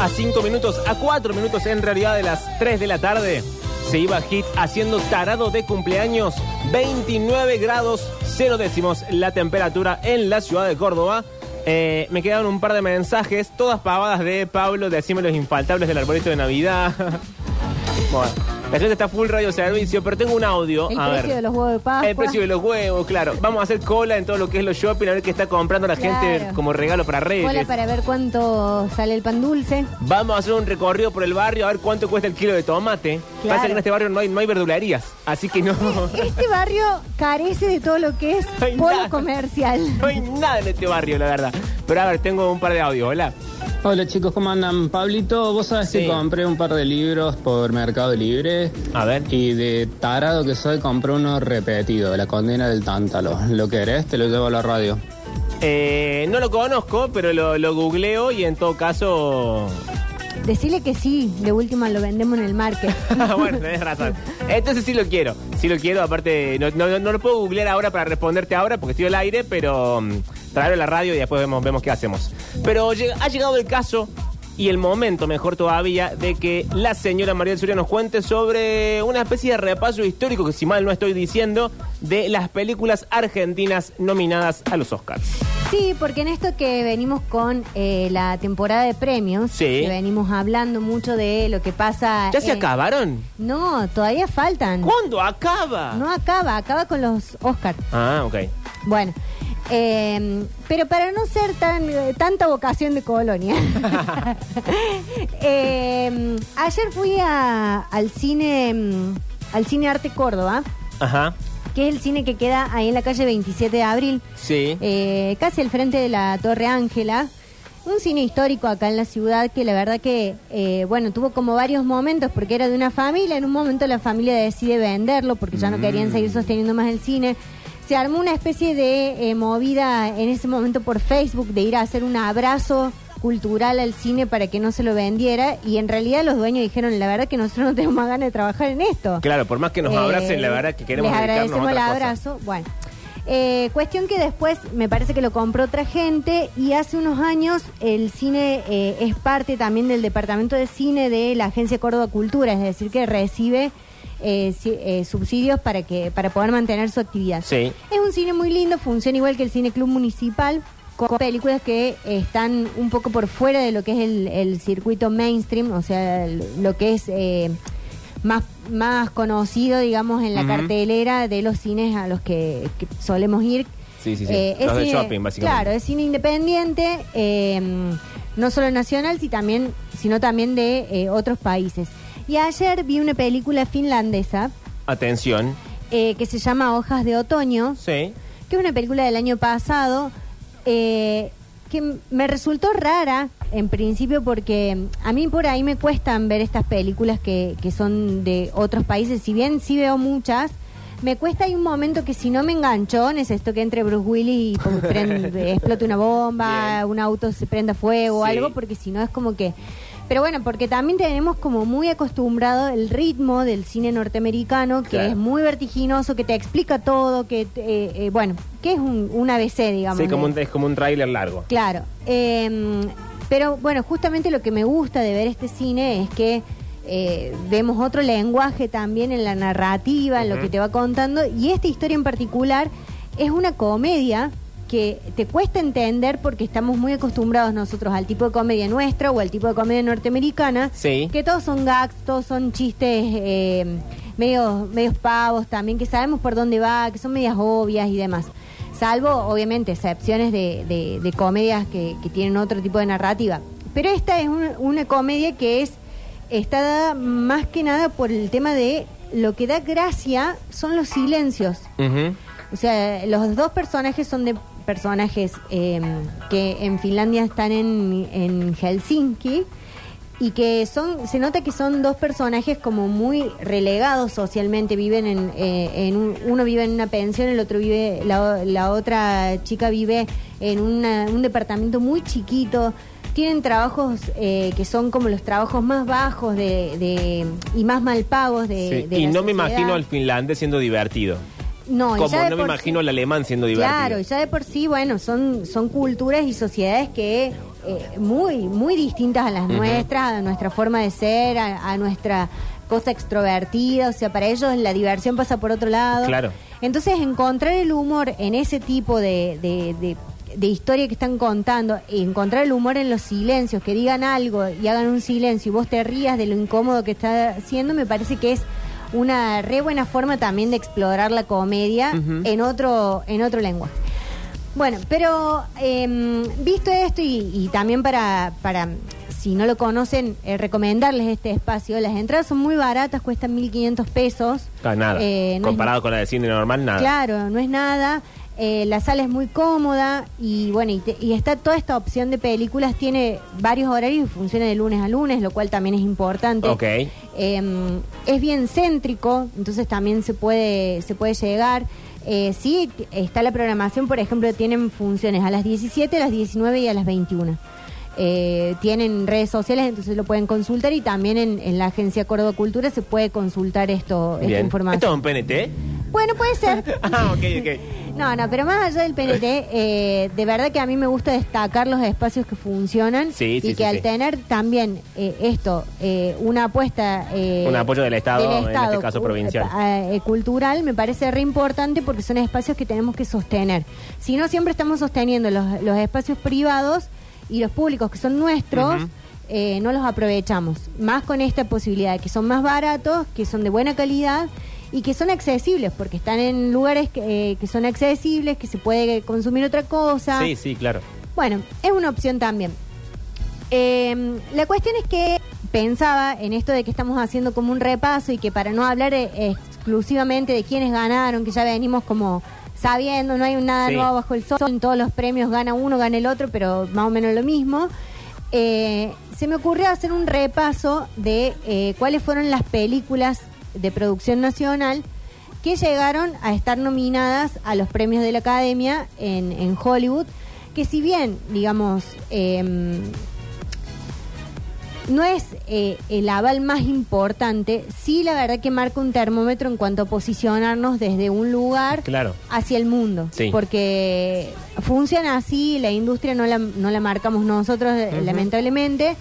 A 5 minutos, a 4 minutos en realidad de las 3 de la tarde, se iba Hit haciendo tarado de cumpleaños. 29 grados 0 décimos la temperatura en la ciudad de Córdoba. Eh, me quedaron un par de mensajes, todas pavadas de Pablo, decime los infaltables del arbolito de Navidad. bueno, la gente está full radio servicio, pero tengo un audio. El a precio ver. de los huevos de Pascua. El precio de los huevos, claro. Vamos a hacer cola en todo lo que es los shopping, a ver qué está comprando la gente como regalo para Reyes. Cola para ver cuánto sale el pan dulce. Vamos a hacer un recorrido por el barrio a ver cuánto cuesta el kilo de tomate. Claro. Pasa que en este barrio no hay, no hay verdulerías, así que no, Este barrio carece de todo lo que es No polo nada. comercial. no hay nada en este barrio, la verdad. Pero a ver, tengo un par de audios, hola. Hola chicos, ¿cómo andan? Pablito, vos sabés Sí. que compré un par de libros por Mercado Libre A ver. y de tarado que soy compré uno repetido, La condena del tántalo. ¿Lo querés? Te lo llevo a la radio. Eh, no lo conozco, pero lo, lo googleo y en todo caso... Decirle que sí, de última lo vendemos en el market. bueno, tenés razón. Entonces sí lo quiero, sí lo quiero. Aparte, no, no- no lo puedo googlear ahora para responderte ahora porque estoy al aire, pero traerlo a la radio y después vemos, vemos qué hacemos. Pero ha llegado el caso y el momento, mejor todavía, de que la señora María del Soria nos cuente sobre una especie de repaso histórico, que si mal no estoy diciendo, de las películas argentinas nominadas a los Oscars. Sí, porque en esto que venimos con eh, la temporada de premios, Sí. que venimos hablando mucho de lo que pasa. ¿Ya se en- acabaron? No, todavía faltan. ¿Cuándo acaba? No acaba, acaba con los Oscars. Ah, ok. Bueno, eh, pero para no ser tan tanta vocación de colonia, eh, ayer fui a- al cine mm, al cine Arte Córdoba, Ajá. que es el cine que queda ahí en la calle 27 de abril, Sí. eh, casi al frente de la Torre Ángela. Un cine histórico acá en la ciudad que la verdad que, eh, bueno, tuvo como varios momentos porque era de una familia. En un momento la familia decide venderlo porque ya no querían seguir sosteniendo más el cine. Se armó una especie de eh, movida en ese momento por Facebook de ir a hacer un abrazo cultural al cine para que no se lo vendiera y en realidad los dueños dijeron la verdad que nosotros no tenemos más ganas de trabajar en esto. Claro, por más que nos Eh, abracen, la verdad que queremos Les a agradecemos el cosa. abrazo. Bueno, eh, cuestión que después me parece que lo compró otra gente y hace unos años el cine eh, es parte también del departamento de cine de la Agencia Córdoba Cultura, es decir, que recibe eh, si- eh, subsidios para que para poder mantener su actividad. Sí. Es un cine muy lindo, funciona igual que el Cine Club Municipal, con películas que están un poco por fuera de lo que es el, el circuito mainstream, o sea, el- lo que es eh, más, más conocido, digamos, en la Ujú. cartelera de los cines a los que, que solemos ir. Sí, sí, sí. Eh, Los es de cine- shopping, básicamente. Claro, es cine independiente, eh, no solo nacional, si también, sino también de eh, otros países. Y ayer vi una película finlandesa Atención. eh, que se llama Hojas de Otoño, Sí. que es una película del año pasado, eh, que m- me resultó rara en principio porque a mí por ahí me cuestan ver estas películas que, que son de otros países, si bien sí veo muchas. Me cuesta hay un momento que si no me enganchó, necesito que entre Bruce Willis y como prende- explote una bomba, Bien. un auto se prenda fuego o Sí. algo, porque si no es como que... Pero bueno, porque también tenemos como muy acostumbrado el ritmo del cine norteamericano, que Claro. es muy vertiginoso, que te explica todo, que, eh, eh, bueno, que es un, un ABC, digamos. Sí, como un, es como un tráiler largo. Claro. eh, pero bueno, justamente lo que me gusta de ver este cine es que eh, vemos otro lenguaje también en la narrativa, en lo que te va contando. Y esta historia en particular es una comedia que te cuesta entender porque estamos muy acostumbrados nosotros al tipo de comedia nuestra o al tipo de comedia norteamericana. Sí. Que todos son gags, todos son chistes eh, medios, medios pavos también, que sabemos por dónde va, que son medias obvias y demás. Salvo, obviamente, excepciones de, de- de comedias que, que tienen otro tipo de narrativa. Pero esta es una, una comedia que es está dada más que nada por el tema de lo que da gracia son los silencios. O sea, los dos personajes son de personajes eh, que en Finlandia están en, en Helsinki y que son, se nota que son dos personajes como muy relegados socialmente, viven en, eh, en un- uno vive en una pensión, el otro vive, la, la otra chica vive en una- un departamento muy chiquito, tienen trabajos eh, que son como los trabajos más bajos de, de- y más mal pagos de, Sí. de Y la no me imagino al finlandés siendo divertido. No, Como no me imagino sí- el alemán siendo divertido. Claro, y ya de por sí, bueno, son, son culturas y sociedades que eh, muy, muy distintas a las nuestras, a nuestra forma de ser, a, a nuestra cosa extrovertida, o sea, para ellos la diversión pasa por otro lado. Claro. Entonces, encontrar el humor en ese tipo de, de, de- de historia que están contando, y encontrar el humor en los silencios, que digan algo y hagan un silencio y vos te rías de lo incómodo que está haciendo, me parece que es una re buena forma también de explorar la comedia en otro en otro lenguaje. Bueno, pero em, visto esto y, y también para, para, si no lo conocen, eh, recomendarles este espacio. Las entradas son muy baratas, cuestan 1.500 pesos. Ah, nada. Eh, no es- Comparado con la de cine normal, nada. Claro, no es nada. Eh, la sala es muy cómoda y bueno, y, te- y está toda esta opción de películas, tiene varios horarios y funciona de lunes a lunes, lo cual también es importante. Ok. Eh, es bien céntrico, entonces también se puede, se puede llegar. Eh, sí, está la programación, por ejemplo, tienen funciones a las 17, a las 19 y a las 21. Eh, tienen redes sociales, entonces lo pueden consultar y también en, en la agencia Córdoba Cultura se puede consultar esto, esta información. ¿Esto es un PNT? Bueno, puede ser. ah, ok, ok. No, no, pero más allá del PNT, eh, de verdad que a mí me gusta destacar los espacios que funcionan Sí, y que sí, al tener también eh, esto, eh, una apuesta... eh, Un apoyo del Estado, del en este caso provincial. eh, cultural, me parece re importante porque son espacios que tenemos que sostener. Si no, siempre estamos sosteniendo los, los espacios privados y los públicos que son nuestros. Eh, no los aprovechamos. Más con esta posibilidad de que son más baratos, que son de buena calidad y que son accesibles, porque están en lugares que, eh, que son accesibles, que se puede consumir otra cosa. Sí, sí, claro. Bueno, es una opción también. Eh, la cuestión es que pensaba en esto de que estamos haciendo como un repaso y que para no hablar eh, exclusivamente de quiénes ganaron, que ya venimos como sabiendo, no hay nada Sí. nuevo bajo el sol, en todos los premios gana uno, gana el otro, pero más o menos lo mismo. Eh, se me ocurrió hacer un repaso de eh, cuáles fueron las películas de producción nacional que llegaron a estar nominadas a los premios de la Academia en, en Hollywood, que si bien, digamos, em, no es eh, el aval más importante, sí la verdad que marca un termómetro en cuanto a posicionarnos desde un lugar Claro. hacia el mundo. Sí. Porque funciona así, la industria no la, no la marcamos nosotros, lamentablemente.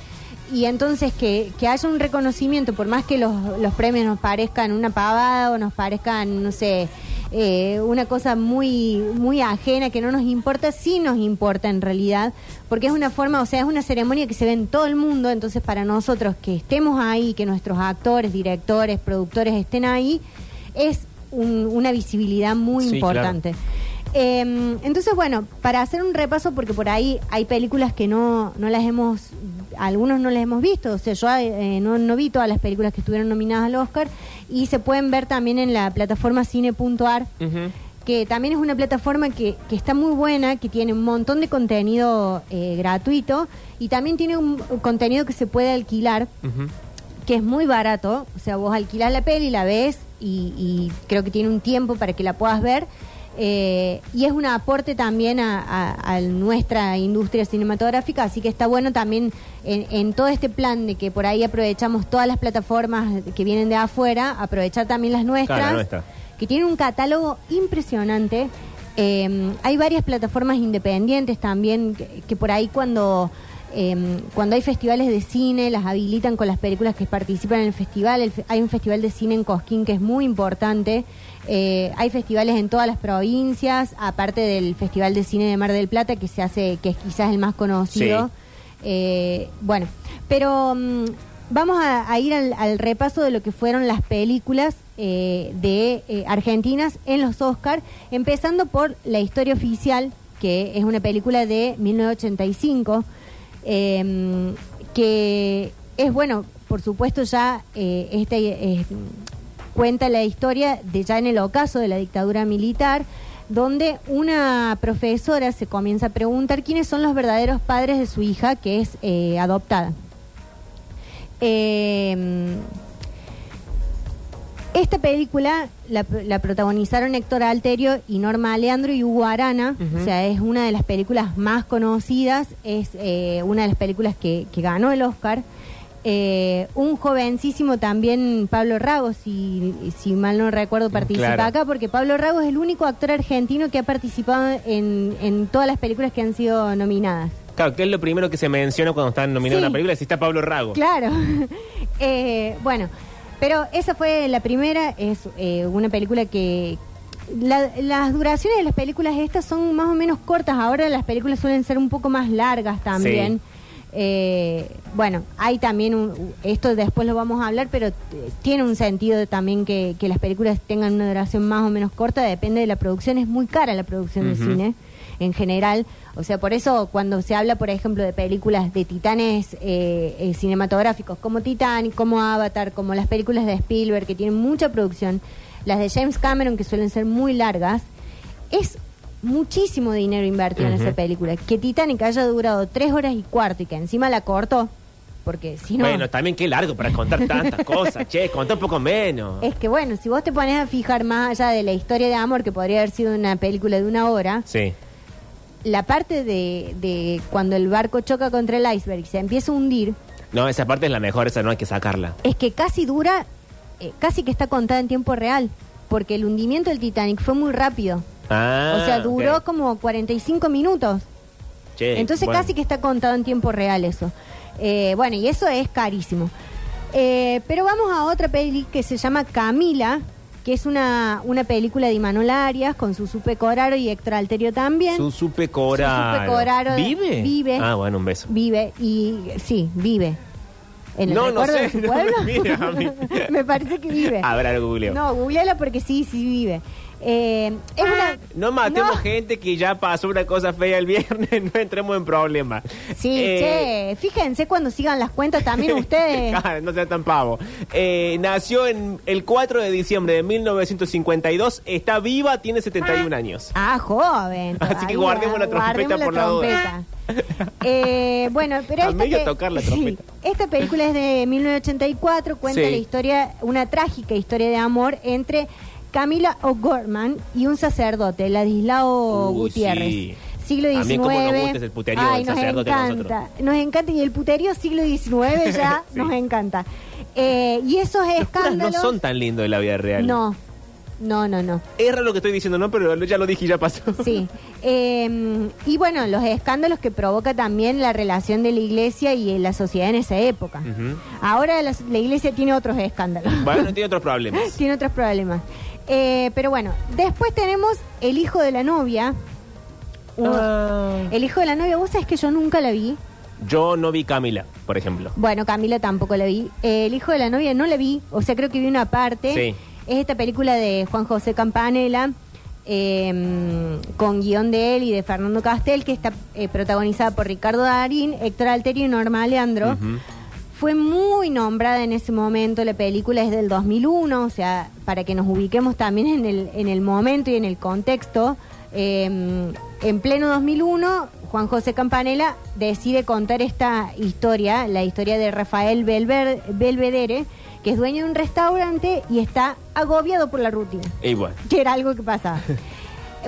Y entonces que, que haya un reconocimiento, por más que los, los premios nos parezcan una pavada o nos parezcan, no sé, eh, una cosa muy, muy ajena que no nos importa, sí nos importa en realidad, porque es una forma, o sea, es una ceremonia que se ve en todo el mundo, entonces para nosotros que estemos ahí, que nuestros actores, directores, productores estén ahí, es un- una visibilidad muy Sí, importante. Eh, entonces, bueno, para hacer un repaso, porque por ahí hay películas que no, no las hemos, algunos no las hemos visto, o sea, yo eh, no, no vi todas las películas que estuvieron nominadas al Oscar y se pueden ver también en la plataforma cine.ar, Ujú. que también es una plataforma que, que está muy buena, que tiene un montón de contenido eh, gratuito y también tiene un, un contenido que se puede alquilar que es muy barato, o sea, vos alquilás la peli, la ves y, y creo que tiene un tiempo para que la puedas ver. Eh, y es un aporte también a, a- a nuestra industria cinematográfica, así que está bueno también en, en todo este plan de que por ahí aprovechamos todas las plataformas que vienen de afuera, aprovechar también las nuestras, Claro, la nuestra. que tienen un catálogo impresionante. Eh, hay varias plataformas independientes también que, que por ahí cuando eh, cuando hay festivales de cine las habilitan con las películas que participan en el festival. El hay un festival de cine en Cosquín que es muy importante. Eh, hay festivales en todas las provincias, aparte del Festival de Cine de Mar del Plata que se hace, que es quizás el más conocido. Sí. Eh, bueno, pero mm, vamos a, a ir al, al repaso de lo que fueron las películas eh, de eh, argentinas en los Oscar, empezando por La historia oficial, que es una película de 1985, eh, que es bueno, por supuesto ya eh, eh, cuenta la historia de ya en el ocaso de la dictadura militar, donde una profesora se comienza a preguntar quiénes son los verdaderos padres de su hija que es eh, adoptada. Eh, esta película la, la protagonizaron Héctor Alterio y Norma Aleandro y Hugo Arana. O sea, es una de las películas más conocidas. Es eh, una de las películas que, que ganó el Oscar. Eh, un jovencísimo también, Pablo Ragos, si, si mal no recuerdo, participa Claro. acá, porque Pablo Ragos es el único actor argentino que ha participado en, en todas las películas que han sido nominadas. Claro, que es lo primero que se menciona cuando están nominados Sí. una película, si está Pablo Rago. Claro. Eh, bueno, pero esa fue la primera, es eh, una película que... la- las duraciones de las películas estas son más o menos cortas, ahora las películas suelen ser un poco más largas también. Eh, bueno, hay también un, esto después lo vamos a hablar, pero eh, tiene un sentido también que, que las películas tengan una duración más o menos corta, depende de la producción, es muy cara la producción Ujú. de cine en general. O sea, por eso cuando se habla, por ejemplo, de películas de titanes eh, eh, cinematográficos como Titanic, como Avatar, como las películas de Spielberg, que tienen mucha producción, las de James Cameron, que suelen ser muy largas, es muchísimo dinero invertido en esa película. Que Titanic haya durado tres horas y cuarto y que encima la cortó, porque si no... Bueno, también qué largo para contar tantas cosas, che, contá un poco menos. Es que bueno, si vos te pones a fijar más allá de la historia de amor, que podría haber sido una película de una hora, Sí. la parte de, de cuando el barco choca contra el iceberg y se empieza a hundir, No, esa parte es la mejor, esa no hay que sacarla. es que casi dura, eh, casi que está contada en tiempo real, porque el hundimiento del Titanic fue muy rápido. Ah, o sea, duró ok. como 45 minutos. Che, Entonces bueno. casi que está contado en tiempo real eso. Eh, bueno, y eso es carísimo. Eh, pero vamos a otra peli que se llama Camila, que es una, una película de Imanol Arias con Susupe Coraro y Héctor Alterio también. Susupe Coraro. Susupe Coraro de- ¿Vive? vive. Ah, bueno, un beso. Vive y sí, vive. ¿En el No, no sé, de su no pueblo? me mires a mí. Me parece que vive. Ahora googleo. No, googleala porque sí, sí vive. Eh, es una... No matemos No. gente que ya pasó una cosa fea el viernes, no entremos en problemas. Sí, Eh, che, fíjense cuando sigan las cuentas también ustedes. No sean tan pavo. Eh, nació en el 4 de diciembre de 1952, está viva, tiene 71 años. Ah, joven. Así que guardemos la trompeta Guardemos por la duda. trompeta. Eh, bueno, pero esta, Amiga, pe- tocar la sí, trompeta. esta película es de 1984, cuenta Sí. la historia, una trágica historia de amor entre Camila O'Gorman y un sacerdote, Ladislao Uy, Gutiérrez. sí. Siglo XIX. A mí cómo nos gusta ese puterío Ay, del nos sacerdote de encanta. Nos encanta. Y el puterío siglo XIX ya Sí. nos encanta. Eh, y esos Los curas no escándalos. son tan lindos en la vida real. No, no, no, no. Es raro lo que estoy diciendo, ¿no? Pero ya lo dije y ya pasó. Sí. Eh, y bueno, los escándalos que provoca también la relación de la iglesia y la sociedad en esa época. Ujú. Ahora la, la iglesia tiene otros escándalos. Bueno, tiene otros problemas. tiene otros problemas. Eh, pero bueno, después tenemos El hijo de la novia. Uno- Ah. El hijo de la novia, vos sabés que yo nunca la vi. Yo no vi Camila, por ejemplo. Bueno, Camila tampoco la vi. Eh, el hijo de la novia no la vi, o sea, creo que vi una parte. Sí. Es esta película de Juan José Campanella, eh, con guion de él y de Fernando Castel, que está eh, protagonizada por Ricardo Darín, Héctor Alterio y Norma Leandro. Ujú. Fue muy nombrada en ese momento, la película es del 2001, o sea, para que nos ubiquemos también en el, en el momento y en el contexto. eh, en pleno 2001, Juan José Campanella decide contar esta historia, la historia de Rafael Belver- Belvedere, que es dueño de un restaurante y está agobiado por la rutina, Y bueno. que era algo que pasaba.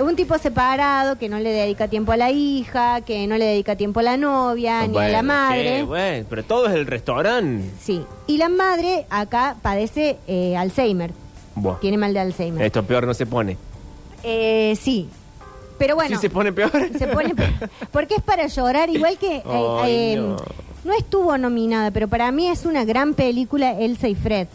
Un tipo separado que no le dedica tiempo a la hija, que no le dedica tiempo a la novia, ni a la madre. bueno, pero todo es el restaurante. Sí, y la madre acá padece eh, Alzheimer, Buah. tiene mal de Alzheimer. Esto peor no se pone. Eh, sí, pero bueno, ¿Sí se pone peor? se pone pe- porque es para llorar, igual que eh, Ay, eh, no. no estuvo nominada, pero para mí es una gran película Elsa y Fred.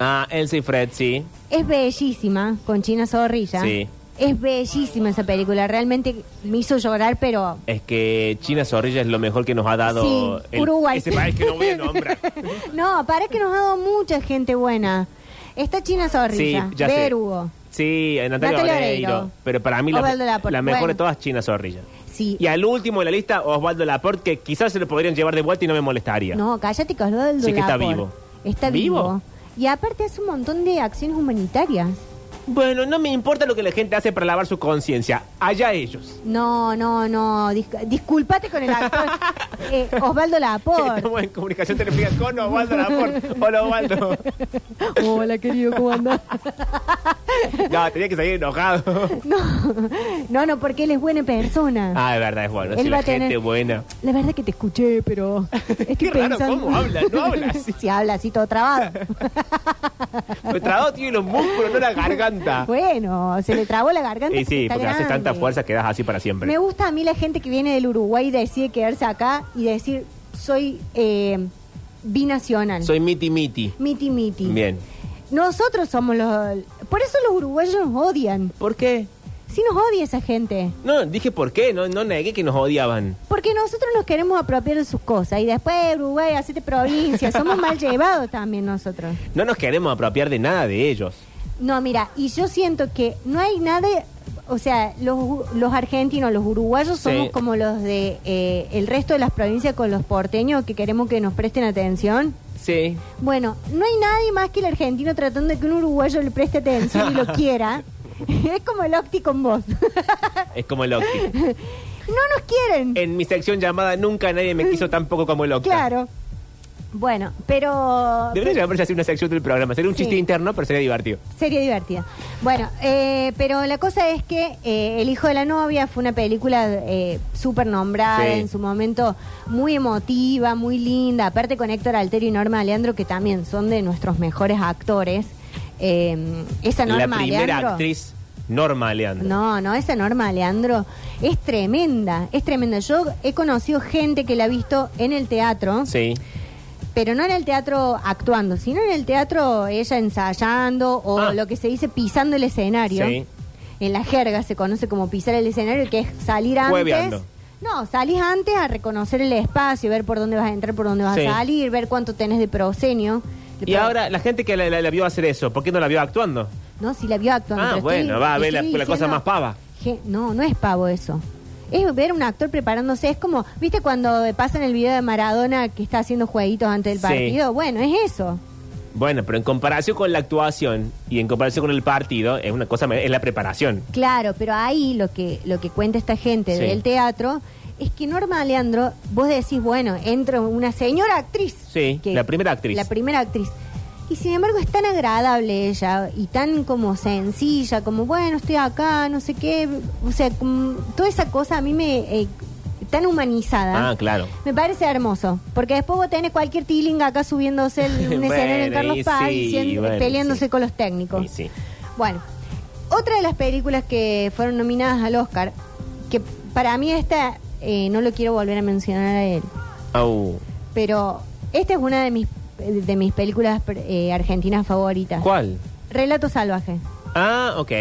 Ah, Elsa y Fred, sí. Es bellísima con China Zorrilla. Sí. Es bellísima esa película, realmente me hizo llorar, pero Es que China Zorrilla es lo mejor que nos ha dado Sí, Uruguay. ese país que no voy a nombrar. no, para que nos ha dado mucha gente buena. Está China sí, Zorrilla, ya sé. Verugo. Sí, Natalia, Natalia Oreiro. Oreiro. Pero para mí la, mejor Bueno. de todas es China Zorrilla. Sí. Y al último de la lista, Osvaldo Laporte, que quizás se lo podrían llevar de vuelta y no me molestaría. No, cállate que Osvaldo Sí que está vivo. Está ¿Vivo? vivo. Y aparte hace un montón de acciones humanitarias. Bueno, no me importa lo que la gente hace para lavar su conciencia. Allá ellos. No, no, no. dis- disculpate con el actor eh, Osvaldo Lapor. Estamos en comunicación telefónica con Osvaldo Laporte. Hola, Osvaldo. Hola, querido, ¿cómo andás? No, tenía que salir enojado. No, no, no, porque él es buena persona. Ah, es verdad, es bueno. Él va la a tener- gente es buena. La verdad que te escuché, pero estoy Qué raro, pensando... ¿cómo habla? No habla así. Si habla así todo trabado. El trabajo tiene los músculos, no la garganta. bueno, se le trabó la garganta. Y sí, porque haces tanta fuerza que das así para siempre. Me gusta a mí la gente que viene del Uruguay y decide quedarse acá y decir, soy eh, binacional. Soy miti miti. Miti miti. Bien. Nosotros somos los... Por eso los uruguayos nos odian. ¿Por qué? Sí nos odia esa gente. No, dije por qué, no, no negué que nos odiaban. Porque nosotros nos queremos apropiar de sus cosas. Y después, Uruguay, hacete provincia. Somos mal llevados también nosotros. No nos queremos apropiar de nada de ellos. No, mira, y yo siento que no hay nada... O sea, los, los argentinos, los uruguayos somos Sí. como los de eh, el resto de las provincias con los porteños que queremos que nos presten atención. Sí. Bueno, no hay nadie más que el argentino tratando de que un uruguayo le preste atención y lo quiera. es como el Octi con vos. Es como el Octi. no nos quieren. En mi sección llamada Nunca nadie me quiso tampoco como el Octa. Claro. Bueno, pero... Debería llamarse así una sección del programa. Sería un Sí. chiste interno, pero sería divertido. Sería divertida. Bueno, eh, pero la cosa es que eh, El hijo de la novia fue una película eh, súper nombrada Sí. en su momento, muy emotiva, muy linda, aparte con Héctor Alterio y Norma Aleandro, que también son de nuestros mejores actores. Eh, esa La Norma primera Aleandro... actriz, Norma Leandro. No, no, esa Norma Aleandro es tremenda, es tremenda. Yo he conocido gente que la ha visto en el teatro, Sí. Pero no en el teatro actuando, sino en el teatro ella ensayando o Ah. lo que se dice pisando el escenario. Sí. En la jerga se conoce como pisar el escenario, que es salir antes. Hueveando. No, salís antes a reconocer el espacio, ver por dónde vas a entrar, por dónde vas Sí. a salir, ver cuánto tenés de prosenio. Y ahora, la gente que la, la- la vio hacer eso, ¿por qué no la vio actuando? No, si la vio actuando. Ah, pero bueno, va a ver la, estoy la cosa más pava. Je- No, no es pavo eso. Es ver un actor preparándose. Es como, ¿viste cuando pasan el video de Maradona que está haciendo jueguitos antes del Sí. partido? Bueno, es eso. Bueno, pero en comparación con la actuación y en comparación con el partido, es una cosa, es la preparación. Claro, pero ahí lo que, lo que cuenta esta gente Sí. del teatro es que Norma Leandro, vos decís, bueno, entra una señora actriz. Sí, la primera actriz. La primera actriz. Y sin embargo es tan agradable ella y tan como sencilla, como bueno, estoy acá, no sé qué. O sea, toda esa cosa a mí me... eh, tan humanizada. Ah, claro. Me parece hermoso, porque después vos tenés cualquier tilinga acá subiéndose el- un Bueno, escenario en Carlos Paz sí, diciendo- bueno, peleándose sí. con los técnicos. Sí. Bueno, otra de las películas que fueron nominadas al Oscar, que para mí esta eh, no lo quiero volver a mencionar a él, Au. pero esta es una de mis de mis películas eh, argentinas favoritas. ¿Cuál? Relato salvaje. Ah, ok.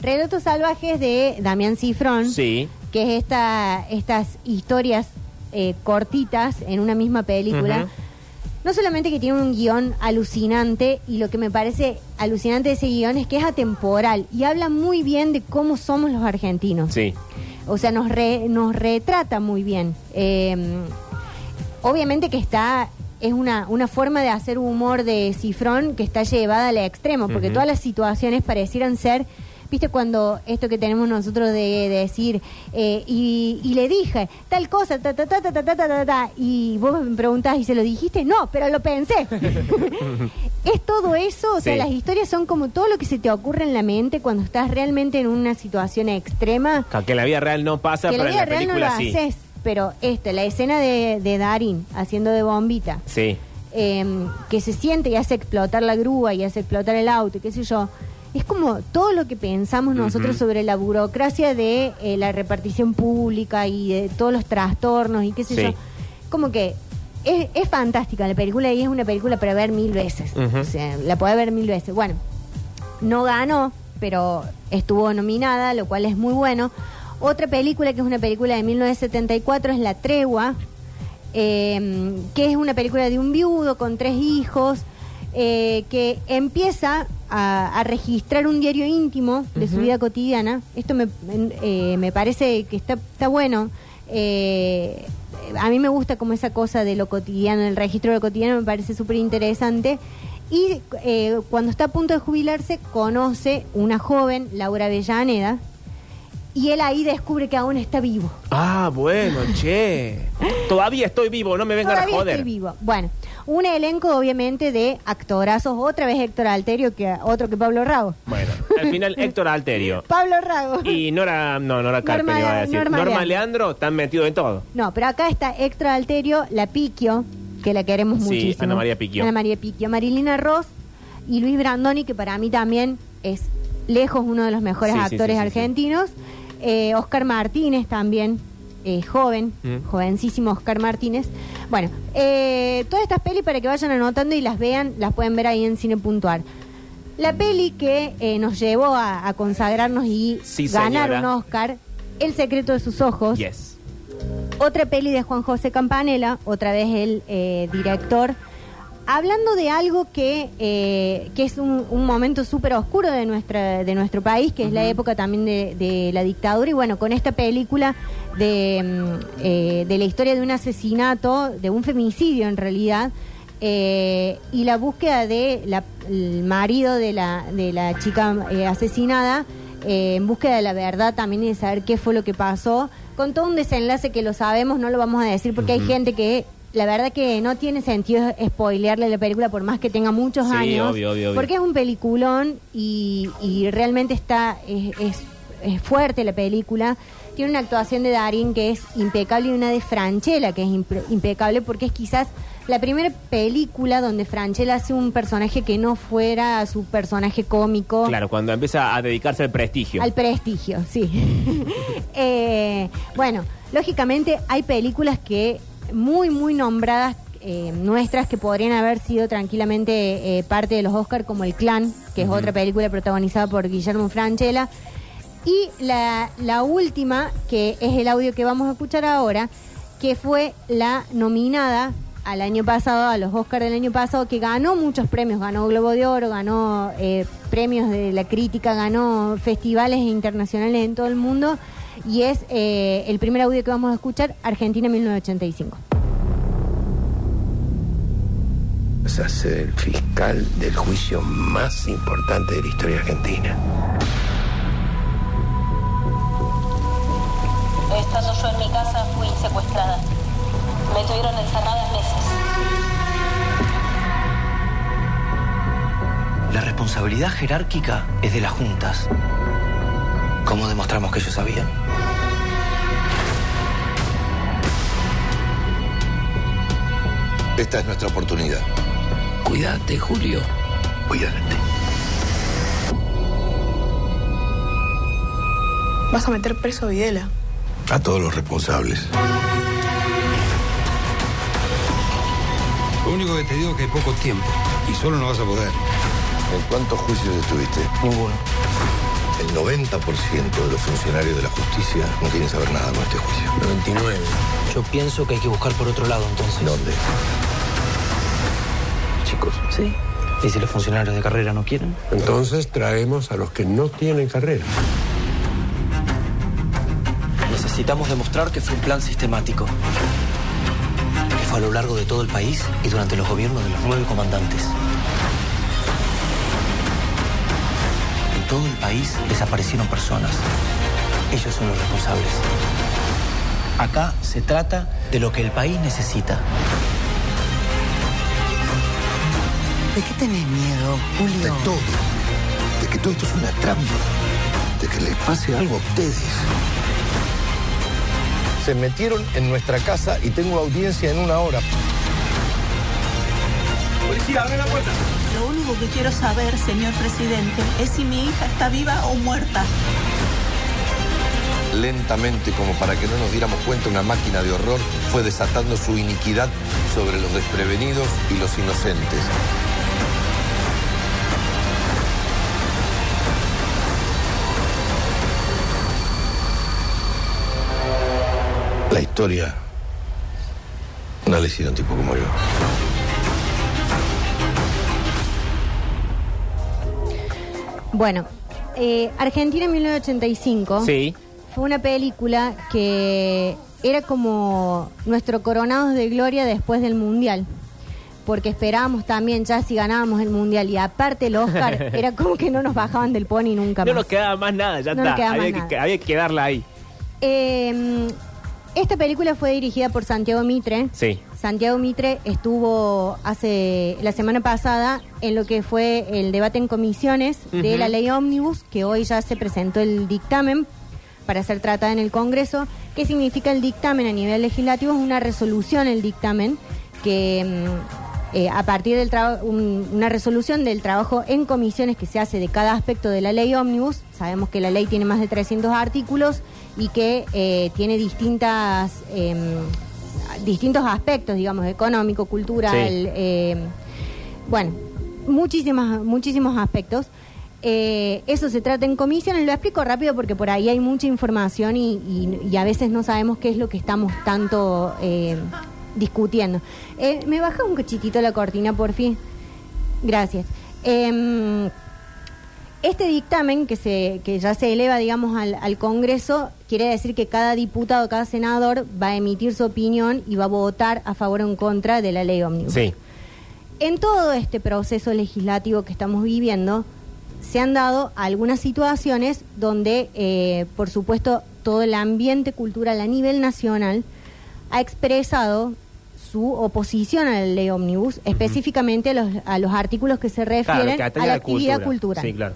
Relatos salvajes de Damián Cifrón, Sí. que es esta, estas historias eh, cortitas en una misma película. No solamente que tiene un guion alucinante, y lo que me parece alucinante de ese guion es que es atemporal y habla muy bien de cómo somos los argentinos. Sí. O sea, nos, re- nos retrata muy bien. Eh, obviamente que está, es una, una forma de hacer humor de cifrón que está llevada al extremo, porque todas las situaciones parecieran ser, viste, cuando esto que tenemos nosotros de, de decir, eh, y, y le dije tal cosa, ta, ta, ta, ta, ta, ta, ta, ta, y vos me preguntás, ¿y se lo dijiste? No, pero lo pensé. es todo eso, o sea, Sí. las historias son como todo lo que se te ocurre en la mente cuando estás realmente en una situación extrema Que en la vida real no pasa, que pero la en vida la real no lo película sí. haces, pero esta, la escena de, de Darín haciendo de bombita, Sí. eh, que se siente y hace explotar la grúa y hace explotar el auto, y qué sé yo, es como todo lo que pensamos nosotros sobre la burocracia de eh, la repartición pública y de todos los trastornos y qué sé Sí. yo. Como que es, es fantástica la película y es una película para ver mil veces. O sea, la puede ver mil veces. Bueno, no ganó, pero estuvo nominada, lo cual es muy bueno. Otra película que es una película de 1974 es La Tregua, eh, que es una película de un viudo con tres hijos, eh, que empieza a, a registrar un diario íntimo de su vida cotidiana. Esto me, eh, me parece que está, está bueno. Eh, a mí me gusta como esa cosa de lo cotidiano, el registro de lo cotidiano me parece súper interesante. Y eh, cuando está a punto de jubilarse, conoce una joven, Laura Avellaneda, y él ahí descubre que aún está vivo. Ah, bueno, che. Todavía estoy vivo, no me vengan Todavía a joder. estoy vivo. Bueno, un elenco obviamente de actorazos, otra vez Héctor Alterio, que otro que Pablo Rago. Bueno, al final Héctor Alterio. Pablo Rago. Y Nora, no, Nora Carpe, Norma- iba a decir. Norma Norma, Leandro. Están metidos en todo. No, pero acá está Héctor Alterio, la Piquio, que la queremos Sí, muchísimo. Ana María Picchio. Ana María Piquio. Marilina Ross y Luis Brandoni, que para mí también es lejos uno de los mejores Sí, actores sí. argentinos. Eh, Oscar Martínez también, eh, joven, Mm. jovencísimo Oscar Martínez. Bueno, eh, todas estas pelis para que vayan anotando y las vean, las pueden ver ahí en Cine Puntual. La peli que eh, nos llevó a, a consagrarnos y Sí, ganar señora. un Oscar, El secreto de sus ojos. Yes. Otra peli de Juan José Campanella, otra vez el director, hablando de algo que, eh, que es un, un momento súper oscuro de, nuestra, de nuestro país, que es la época también de, de la dictadura, y bueno, con esta película de, mm, eh, de la historia de un asesinato, de un femicidio en realidad, eh, y la búsqueda de la, el marido de la, de la chica asesinada, en búsqueda de la verdad también y de saber qué fue lo que pasó, con todo un desenlace que lo sabemos, no lo vamos a decir porque hay gente que la verdad que no tiene sentido spoilearle la película por más que tenga muchos Sí, años, obvio, obvio, obvio. porque es un peliculón y, y realmente está es, es- es fuerte la película. Tiene una actuación de Darín que es impecable y una de Franchella que es impe- impecable porque es quizás la primera película donde Franchella hace un personaje que no fuera su personaje cómico. Claro, cuando empieza a dedicarse al prestigio. Al prestigio, sí. Eh, bueno, lógicamente hay películas que muy, muy nombradas eh, nuestras que podrían haber sido tranquilamente eh, parte de los Oscars, como El Clan, que es otra película protagonizada por Guillermo Franchella. Y la, la última, que es el audio que vamos a escuchar ahora, que fue la nominada al año pasado, a los Oscars del año pasado, que ganó muchos premios, ganó Globo de Oro, ganó eh, premios de la crítica, ganó festivales internacionales en todo el mundo, y es eh, el primer audio que vamos a escuchar, Argentina 1985. Vas a ser el fiscal del juicio más importante de la historia argentina. Estando yo en mi casa fui secuestrada. Me tuvieron encerrada meses. La responsabilidad jerárquica es de las juntas. ¿Cómo demostramos que ellos sabían? Esta es nuestra oportunidad. Cuídate, Julio. Cuídate. Vas a meter preso a Videla. A todos los responsables. Lo único que te digo es que hay poco tiempo y solo no vas a poder. ¿En cuántos juicios estuviste? Ninguno. El 90% de los funcionarios de la justicia no quieren saber nada con este juicio. 99. Yo pienso que hay que buscar por otro lado entonces. ¿Dónde? Chicos. Sí. ¿Y si los funcionarios de carrera no quieren? Entonces traemos a los que no tienen carrera. Necesitamos demostrar que fue un plan sistemático. Que fue a lo largo de todo el país y durante los gobiernos de los nueve comandantes. Todo el país desaparecieron personas. Ellos son los responsables. Acá se trata de lo que el país necesita. ¿De qué tenés miedo, De Julio? todo. De que todo esto es una trampa. De que les pase algo a ustedes. Se metieron en nuestra casa y tengo audiencia en una hora. Lo único que quiero saber, señor presidente, es si mi hija está viva o muerta. Lentamente, como para que no nos diéramos cuenta, una máquina de horror fue desatando su iniquidad sobre los desprevenidos y los inocentes. La historia no le hicieron tipo como yo. Bueno, eh, Argentina 1985 Sí. fue una película que era como nuestro Coronados de Gloria después del Mundial. porque esperábamos también ya si ganábamos el mundial y aparte el Oscar, era como que no nos bajaban del pony nunca No más. nos quedaba más nada, ya No nos está. quedaba Había que, nada. había que quedarla ahí. Eh, esta película fue dirigida por Santiago Mitre. Sí. Santiago Mitre estuvo hace la semana pasada en lo que fue el debate en comisiones de la ley ómnibus, que hoy ya se presentó el dictamen para ser tratada en el Congreso. ¿Qué significa el dictamen a nivel legislativo? Es una resolución el dictamen que mm, eh, a partir del trabajo, una resolución del trabajo en comisiones que se hace de cada aspecto de la ley ómnibus. Sabemos que la ley tiene más de 300 artículos y que eh, tiene distintas em, distintos aspectos, digamos, económico, cultural, Sí. eh, bueno, muchísimas, muchísimos aspectos. Eh, eso se trata en comisiones, lo explico rápido porque por ahí hay mucha información y, y- y a veces no sabemos qué es lo que estamos tanto eh, discutiendo. Eh, ¿Me baja un cachitito la cortina, por fin? Gracias. Em, este dictamen que, se, que ya se eleva, digamos, al, al Congreso, quiere decir que cada diputado, cada senador va a emitir su opinión y va a votar a favor o en contra de la ley ómnibus. Sí. En todo este proceso legislativo que estamos viviendo, se han dado algunas situaciones donde, eh, por supuesto, todo el ambiente cultural a nivel nacional ha expresado su oposición a la ley ómnibus, específicamente a los, a los artículos que se refieren que a la actividad cultural. Sí, claro.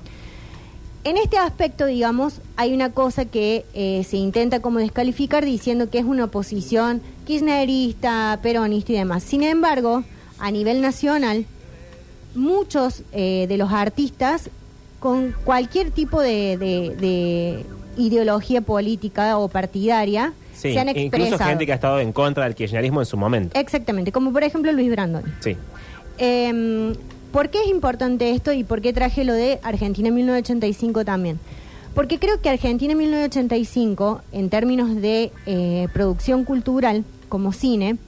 En este aspecto, digamos, hay una cosa que eh, se intenta como descalificar diciendo que es una oposición kirchnerista, peronista y demás. Sin embargo, a nivel nacional, muchos eh, de los artistas con cualquier tipo de, de- de ideología política o partidaria Sí, se han incluso gente que ha estado en contra del kirchnerismo en su momento. Exactamente, como por ejemplo Luis Brandoni. Sí. Eh, ¿Por qué es importante esto y por qué traje lo de Argentina 1985 también? Porque creo que Argentina 1985, en términos de eh, producción cultural como cine,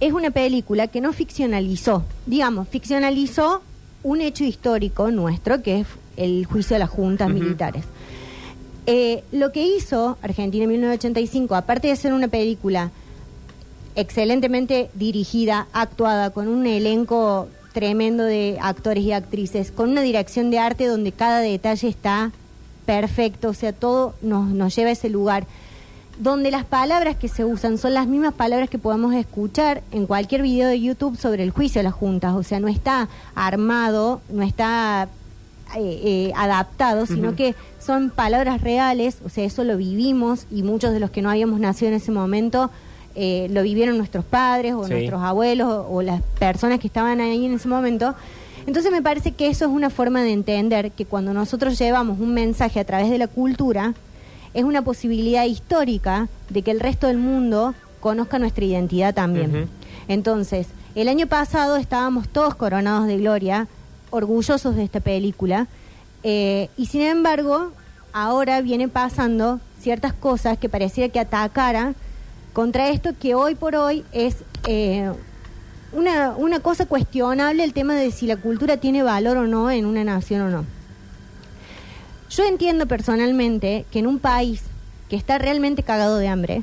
es una película que no ficcionalizó, digamos, ficcionalizó un hecho histórico nuestro, que es el juicio de las juntas militares. Eh, lo que hizo Argentina 1985, aparte de ser una película excelentemente dirigida, actuada, con un elenco tremendo de actores y actrices, con una dirección de arte donde cada detalle está perfecto, o sea, todo nos, nos lleva a ese lugar, donde las palabras que se usan son las mismas palabras que podemos escuchar en cualquier video de YouTube sobre el juicio de las juntas, o sea, no está armado, no está eh, eh, adaptado, sino que son palabras reales, o sea, eso lo vivimos y muchos de los que no habíamos nacido en ese momento eh, lo vivieron nuestros padres o Sí. nuestros abuelos o, o las personas que estaban ahí en ese momento. Entonces me parece que eso es una forma de entender que cuando nosotros llevamos un mensaje a través de la cultura, es una posibilidad histórica de que el resto del mundo conozca nuestra identidad también. Entonces, el año pasado estábamos todos coronados de gloria, orgullosos de esta película, eh, y sin embargo, ahora viene pasando ciertas cosas que pareciera que atacara contra esto que hoy por hoy es eh, una, una cosa cuestionable el tema de si la cultura tiene valor o no en una nación o no. Yo entiendo personalmente que en un país que está realmente cagado de hambre,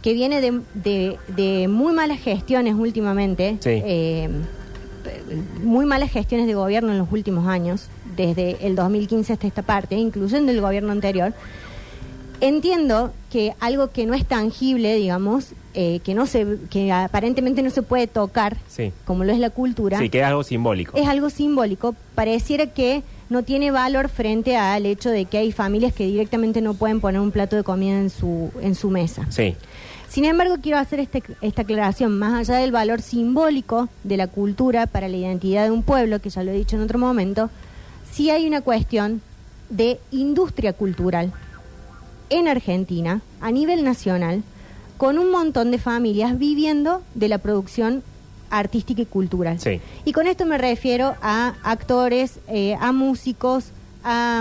que viene de, de- de muy malas gestiones últimamente, Sí. eh, muy malas gestiones de gobierno en los últimos años, desde el 2015 hasta esta parte, incluyendo el gobierno anterior, entiendo que algo que no es tangible, digamos, eh, que no se, que aparentemente no se puede tocar, Sí. como lo es la cultura, Sí, que es algo simbólico. es algo simbólico, pareciera que no tiene valor frente al hecho de que hay familias que directamente no pueden poner un plato de comida en su, en su mesa. Sí. Sin embargo, quiero hacer este- esta aclaración, más allá del valor simbólico de la cultura para la identidad de un pueblo, que ya lo he dicho en otro momento, sí hay una cuestión de industria cultural en Argentina, a nivel nacional, con un montón de familias viviendo de la producción artística y cultural. Sí. Y con esto me refiero a actores, eh, a músicos, a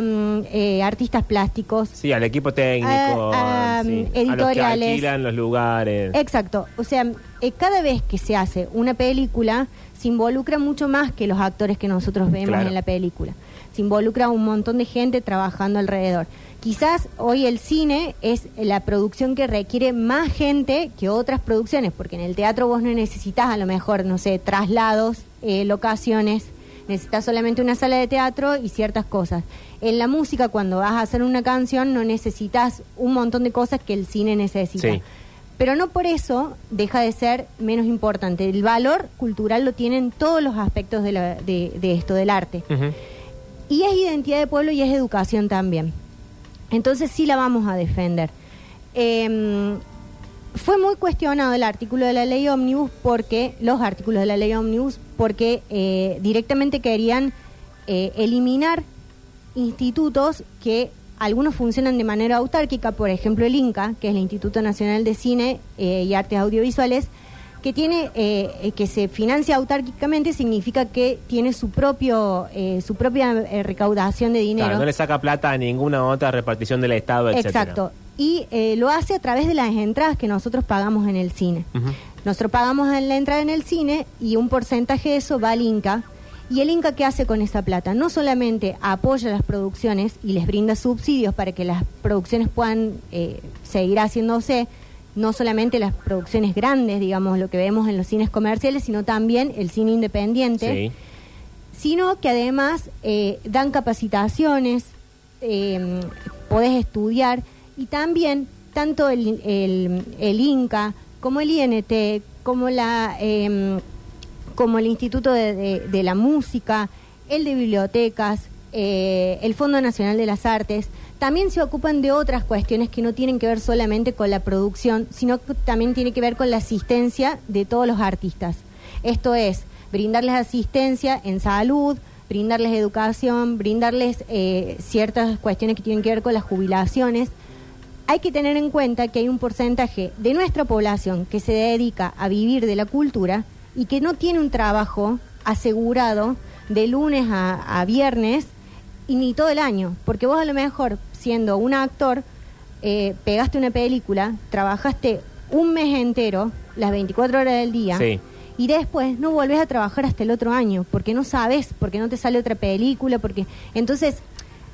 eh, artistas plásticos, Sí, al equipo técnico, A- a, sí, a los que editoriales. alquilan los lugares. Exacto, o sea, eh, cada vez que se hace una película se involucra mucho más que los actores que nosotros vemos Claro. en la película. se involucra un montón de gente trabajando alrededor. Quizás hoy el cine es la producción que requiere más gente que otras producciones, porque en el teatro vos no necesitas a lo mejor, no sé, traslados, eh, locaciones, necesitas solamente una sala de teatro y ciertas cosas. En la música, cuando vas a hacer una canción, no necesitas un montón de cosas que el cine necesita. Sí. Pero no por eso deja de ser menos importante. El valor cultural lo tienen todos los aspectos de, la- de- de esto, del arte. Y es identidad de pueblo y es educación también. Entonces sí la vamos a defender. Eh, fue muy cuestionado el artículo de la ley Omnibus porque, los artículos de la ley Omnibus, porque eh, directamente querían eh, eliminar institutos que algunos funcionan de manera autárquica, por ejemplo el INCA, que es el Instituto Nacional de Cine eh, y Artes Audiovisuales, que tiene eh, que se financia autárquicamente significa que tiene su propio eh, su propia eh, recaudación de dinero. Claro, no le saca plata a ninguna otra repartición del Estado, etcétera. Exacto. Y eh, lo hace a través de las entradas que nosotros pagamos en el cine. Nosotros pagamos en la entrada en el cine y un porcentaje de eso va al Inca. ¿Y el Inca qué hace con esa plata? No solamente apoya las producciones y les brinda subsidios para que las producciones puedan eh, seguir haciéndose, no solamente las producciones grandes, digamos, lo que vemos en los cines comerciales, sino también el cine independiente Sí. sino que además eh, dan capacitaciones, eh, podés estudiar y también tanto el, el- INCA como el INT, como, la, eh, como el Instituto de, de- de la Música, el de Bibliotecas, eh, el Fondo Nacional de las Artes, también se ocupan de otras cuestiones que no tienen que ver solamente con la producción, sino que también tiene que ver con la asistencia de todos los artistas. Esto es, brindarles asistencia en salud, brindarles educación, brindarles eh, ciertas cuestiones que tienen que ver con las jubilaciones. Hay que tener en cuenta que hay un porcentaje de nuestra población que se dedica a vivir de la cultura y que no tiene un trabajo asegurado de lunes a, a viernes y ni todo el año, porque vos a lo mejor siendo un actor eh, pegaste una película, trabajaste un mes entero, las 24 horas del día, Sí. y después no volvés a trabajar hasta el otro año, porque no sabes, porque no te sale otra película, porque entonces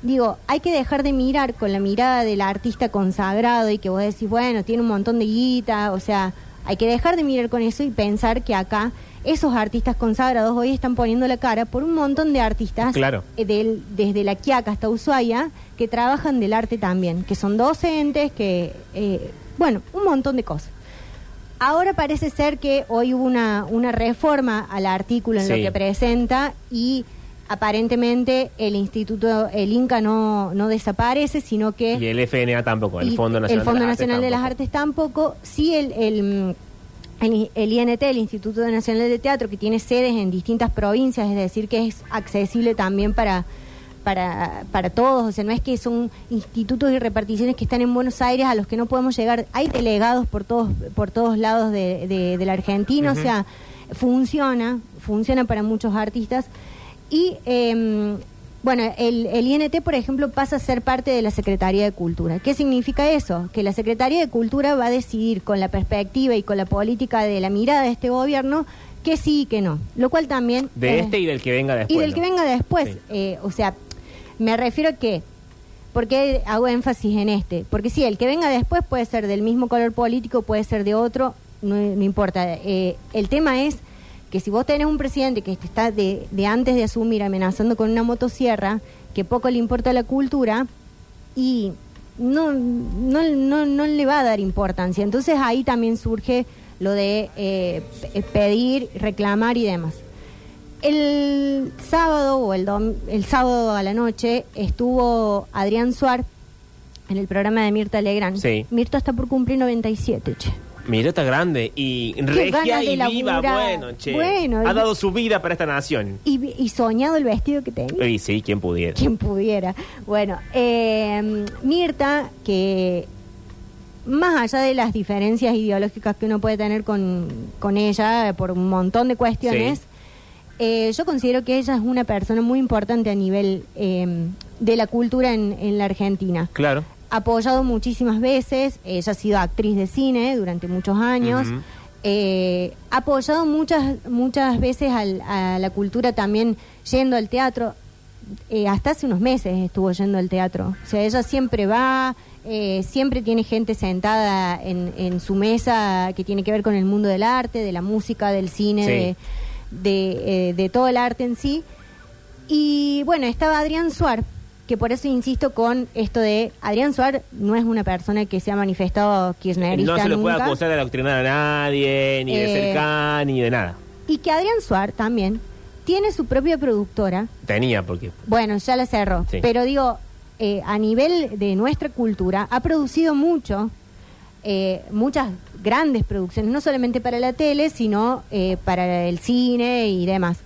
digo, hay que dejar de mirar con la mirada del artista consagrado y que vos decís, bueno, tiene un montón de guita, o sea, hay que dejar de mirar con eso y pensar que acá esos artistas consagrados hoy están poniendo la cara por un montón de artistas Claro. eh, del- desde la Quiaca hasta Ushuaia que trabajan del arte también, que son docentes, que, eh, bueno, un montón de cosas. Ahora parece ser que hoy hubo una, una reforma al artículo en lo que presenta y aparentemente el instituto, el INCA no, no desaparece, sino que... Y el FNA tampoco, el Fondo Nacional, el Fondo de, las Nacional de las. Artes tampoco. Sí, el, el, el, el INT, el Instituto Nacional de Teatro, que tiene sedes en distintas provincias, es decir, que es accesible también para, para, para todos. O sea, no es que son institutos y reparticiones que están en Buenos Aires a los que no podemos llegar. Hay delegados por todos, por todos lados de, de- de la Argentina, o sea, funciona, funciona para muchos artistas. Y eh, bueno, el, el INT, por ejemplo, pasa a ser parte de la Secretaría de Cultura. ¿Qué significa eso? Que la Secretaría de Cultura va a decidir con la perspectiva y con la política de la mirada de este gobierno que sí y que no. Lo cual también... De eh, este y del que venga después. y del ¿no? que venga después. Sí. eh, o sea, me refiero a que... ¿Por qué hago énfasis en este? Porque sí, el que venga después puede ser del mismo color político, puede ser de otro, no, no importa. Eh, el tema es que si vos tenés un presidente que está de, de antes de asumir amenazando con una motosierra, que poco le importa la cultura, y no, no, no, no le va a dar importancia. Entonces ahí también surge lo de eh, pe- pedir, reclamar y demás. El sábado o el, dom- el sábado a la noche estuvo Adrián Suar en el programa de Mirta Legrand. Sí. Mirta está por cumplir 97, che. Mira, está grande y regia y viva, bueno, che. Bueno, ha y- dado su vida para esta nación. Y, y soñado el vestido que tenía. Y sí, quien pudiera. Quien pudiera. Bueno, eh, Mirta, que más allá de las diferencias ideológicas que uno puede tener con, con ella por un montón de cuestiones, Sí. eh, yo considero que ella es una persona muy importante a nivel eh, de la cultura en, en la Argentina. Claro. Apoyado muchísimas veces, ella ha sido actriz de cine durante muchos años. Eh, ha apoyado muchas muchas veces al- a la cultura también yendo al teatro. eh, hasta hace unos meses estuvo yendo al teatro. O sea, ella siempre va, eh, siempre tiene gente sentada en, en su mesa que tiene que ver con el mundo del arte, de la música, del cine, Sí. de, de, eh, de todo el arte en sí. Y bueno, estaba Adrián Suar, que por eso insisto con esto de Adrián Suar no es una persona que se ha manifestado kirchnerista No se lo puede nunca. acusar de adoctrinar a nadie, ni de Eh, ser can, ni de nada. Y que Adrián Suar también tiene su propia productora. Tenía, porque. Bueno, ya la cerró. Sí. Pero digo, eh, a nivel de nuestra cultura, ha producido mucho, eh, muchas grandes producciones, no solamente para la tele, sino eh, para el cine y demás.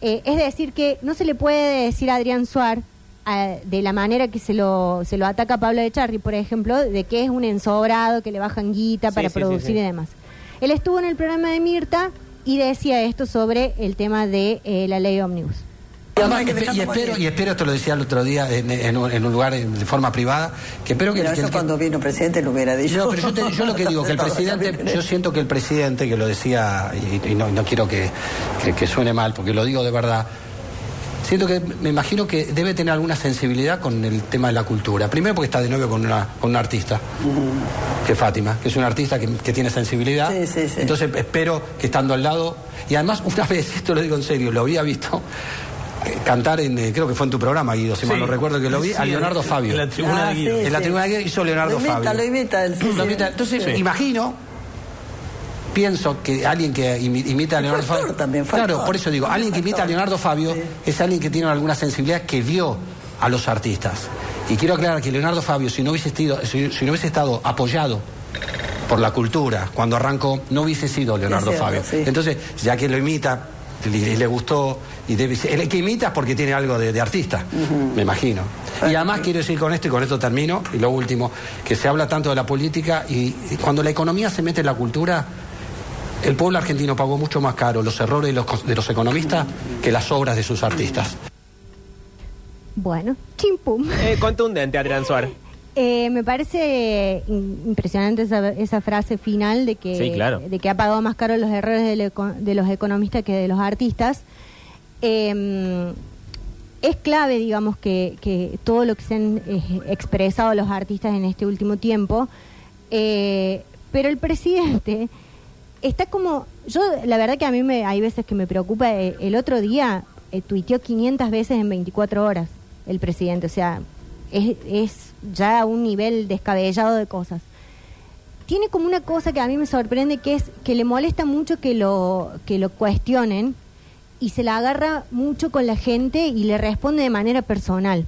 Eh, es decir, que no se le puede decir a Adrián Suar a- de la manera que se lo, se lo ataca a Pablo de Charri, por ejemplo, de que es un ensobrado, que le bajan guita Sí, para sí, sí, producir sí. y demás. Él estuvo en el programa de Mirta y decía esto sobre el tema de eh, la ley. Además, espe- y espero, y espero, esto lo decía el otro día en, en un, en un lugar en- de forma privada, que espero que... Que- eso que- cuando vino presidente lo hubiera dicho. No, pero yo, te- yo lo que digo, que el presidente, yo siento que el presidente, que lo decía, y, y no, no quiero que, que- que suene mal, porque lo digo de verdad, siento que me imagino que debe tener alguna sensibilidad con el tema de la cultura. Primero porque está de novio con una, con una artista, que es Fátima, que es una artista que, que tiene sensibilidad. Sí, sí, sí. Entonces espero que estando al lado, y además una vez, esto lo digo en serio, lo había visto eh, cantar en, eh, creo que fue en tu programa, Guido, si mal no recuerdo que lo vi, a Leonardo Fabio. en la tribuna de Guido. En la Ah, tribuna de Guido hizo Leonardo Lo imita, Fabio. lo imita, el- sí, Lo imita. Entonces, Sí. imagino, pienso que alguien que imi- imita a Leonardo Fabio. también, claro, por eso digo, alguien que imita a Leonardo Fabio es alguien que tiene alguna sensibilidad que vio a los artistas. Y quiero aclarar que Leonardo Fabio, si no hubiese, estado, si, si no hubiese estado apoyado por la cultura cuando arrancó, no hubiese sido Leonardo cierto, Fabio. sí. Entonces, ya que lo imita, y le, gustó, y debe ser- el que imita es porque tiene algo de, de artista, me imagino. Y además quiero decir con esto, y con esto termino, y lo último, que se habla tanto de la política, y, y cuando la economía se mete en la cultura, el pueblo argentino pagó mucho más caro los errores de los, de los economistas que las obras de sus artistas. Bueno, chimpum. Eh, contundente, Adrián Suárez. Eh, me parece impresionante esa, esa frase final de que, Sí, claro. de que ha pagado más caro los errores de, los economistas que de los artistas. Eh, es clave, digamos, que, que todo lo que se han eh, expresado los artistas en este último tiempo, eh, pero el presidente está como, yo la verdad que a mí me, hay veces que me preocupa, eh, el otro día eh, tuiteó 500 veces en 24 horas el presidente, o sea, es, es ya un nivel descabellado de cosas. Tiene como una cosa que a mí me sorprende que es que le molesta mucho que lo, que lo cuestionen y se la agarra mucho con la gente y le responde de manera personal.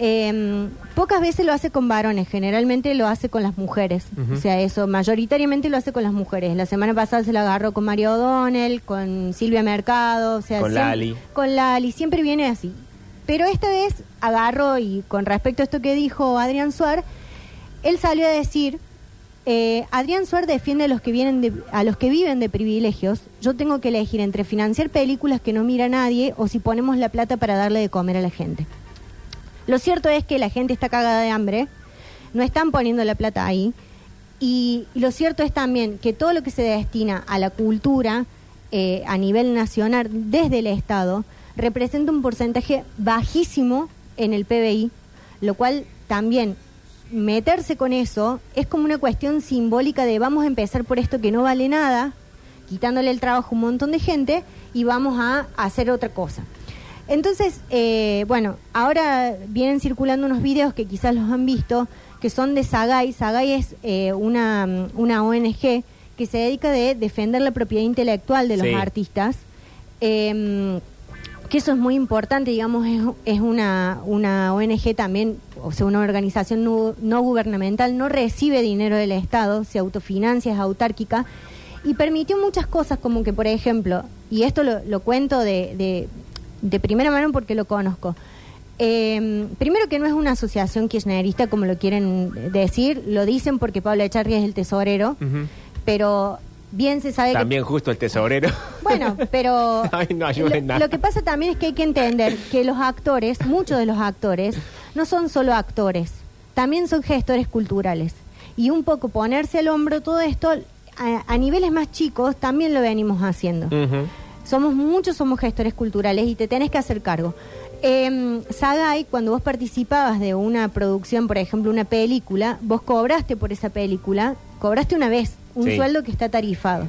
Eh, pocas veces lo hace con varones, generalmente lo hace con las mujeres. O sea, eso, mayoritariamente lo hace con las mujeres. La semana pasada se la agarró con Mario O'Donnell, con Silvia Mercado, o sea, Con siempre- Lali. Con Lali, siempre viene así. Pero esta vez agarró y con respecto a esto que dijo Adrián Suar, él salió a decir, eh, Adrián Suar defiende a los que vienen de- a los que viven de privilegios. Yo tengo que elegir entre financiar películas que no mira nadie o si ponemos la plata para darle de comer a la gente. Lo cierto es que la gente está cagada de hambre, no están poniendo la plata ahí. Y, lo cierto es también que todo lo que se destina a la cultura eh, a nivel nacional desde el Estado representa un porcentaje bajísimo en el PBI, lo cual también meterse con eso es como una cuestión simbólica de vamos a empezar por esto que no vale nada, quitándole el trabajo a un montón de gente y vamos a hacer otra cosa. Entonces, eh, bueno, ahora vienen circulando unos videos que quizás los han visto, que son de Sagay. Sagay es eh, una, una ONG que se dedica de defender la propiedad intelectual de los Sí. artistas. Eh, que eso es muy importante, digamos, es, es una, una ONG también, o sea, una organización no, no gubernamental, no recibe dinero del Estado, se autofinancia, es autárquica, y permitió muchas cosas, como que, por ejemplo, y esto lo, lo cuento de, de, de primera mano porque lo conozco, eh, primero que no es una asociación kirchnerista como lo quieren decir, lo dicen porque Pablo Echarri es el tesorero, pero bien se sabe que También justo el tesorero. bueno, pero Ay, no lo, nada. lo que pasa también es que hay que entender que los actores, muchos de los actores, no son solo actores, también son gestores culturales. Y un poco ponerse al hombro todo esto, a, a niveles más chicos, también lo venimos haciendo. Ujú. Somos muchos, somos gestores culturales y te tenés que hacer cargo. Eh, Sagay, cuando vos participabas de una producción, por ejemplo, una película, vos cobraste por esa película, cobraste una vez un Sí. sueldo que está tarifado.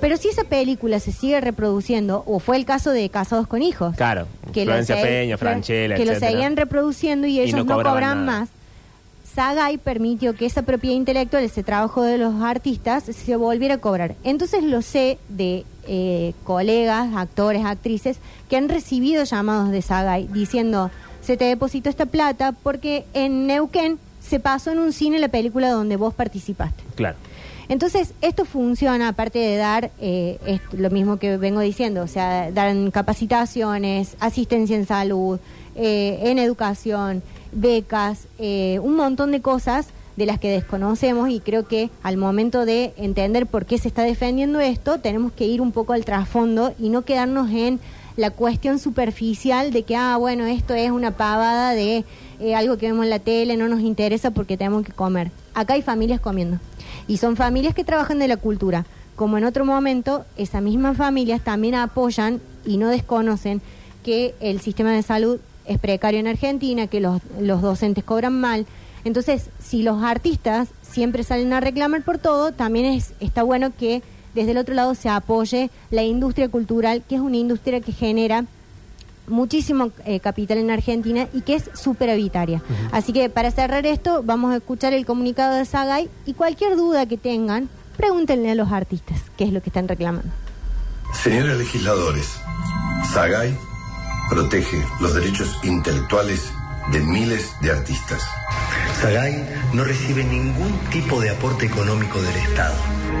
Pero si esa película se sigue reproduciendo, o fue el caso de Casados con Hijos, Claro, que lo Florencia Peña, Franchella, que lo seguían reproduciendo y Y ellos no cobran nada. más. Sagay permitió que esa propiedad intelectual, ese trabajo de los artistas, se volviera a cobrar. Entonces lo sé de eh, colegas, actores, actrices, que han recibido llamados de Sagay diciendo, se te depositó esta plata porque en Neuquén se pasó en un cine la película donde vos participaste. Claro. Entonces, esto funciona, aparte de dar eh, lo mismo que vengo diciendo, o sea, dan capacitaciones, asistencia en salud, eh, en educación, becas, eh, un montón de cosas de las que desconocemos y creo que al momento de entender por qué se está defendiendo esto, tenemos que ir un poco al trasfondo y no quedarnos en la cuestión superficial de que, ah, bueno, esto es una pavada de eh, algo que vemos en la tele, no nos interesa porque tenemos que comer. Acá hay familias comiendo. Y son familias que trabajan de la cultura. Como en otro momento, esas mismas familias también apoyan y no desconocen que el sistema de salud es precario en Argentina, que los, los docentes cobran mal. Entonces, si los artistas siempre salen a reclamar por todo, también es, está bueno que desde el otro lado se apoye la industria cultural, que es una industria que genera muchísimo eh, capital en Argentina y que es superavitaria. Así que para cerrar esto, vamos a escuchar el comunicado de Sagay y cualquier duda que tengan, pregúntenle a los artistas qué es lo que están reclamando. Señores legisladores, Sagay protege los derechos intelectuales de miles de artistas. Sagay no recibe ningún tipo de aporte económico del Estado.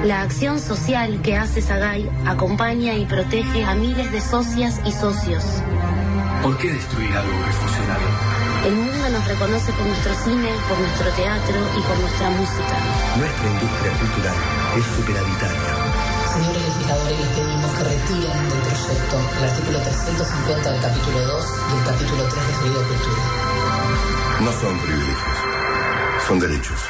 La acción social que hace Sagay acompaña y protege a miles de socias y socios. ¿Por qué destruir algo que funciona bien? El mundo nos reconoce por nuestro cine, por nuestro teatro y por nuestra música. Nuestra industria cultural es superavitaria. Señores legisladores, les pedimos que retiren del proyecto el artículo 350 del capítulo 2 y el capítulo 3 referido a cultura. No son privilegios, son derechos.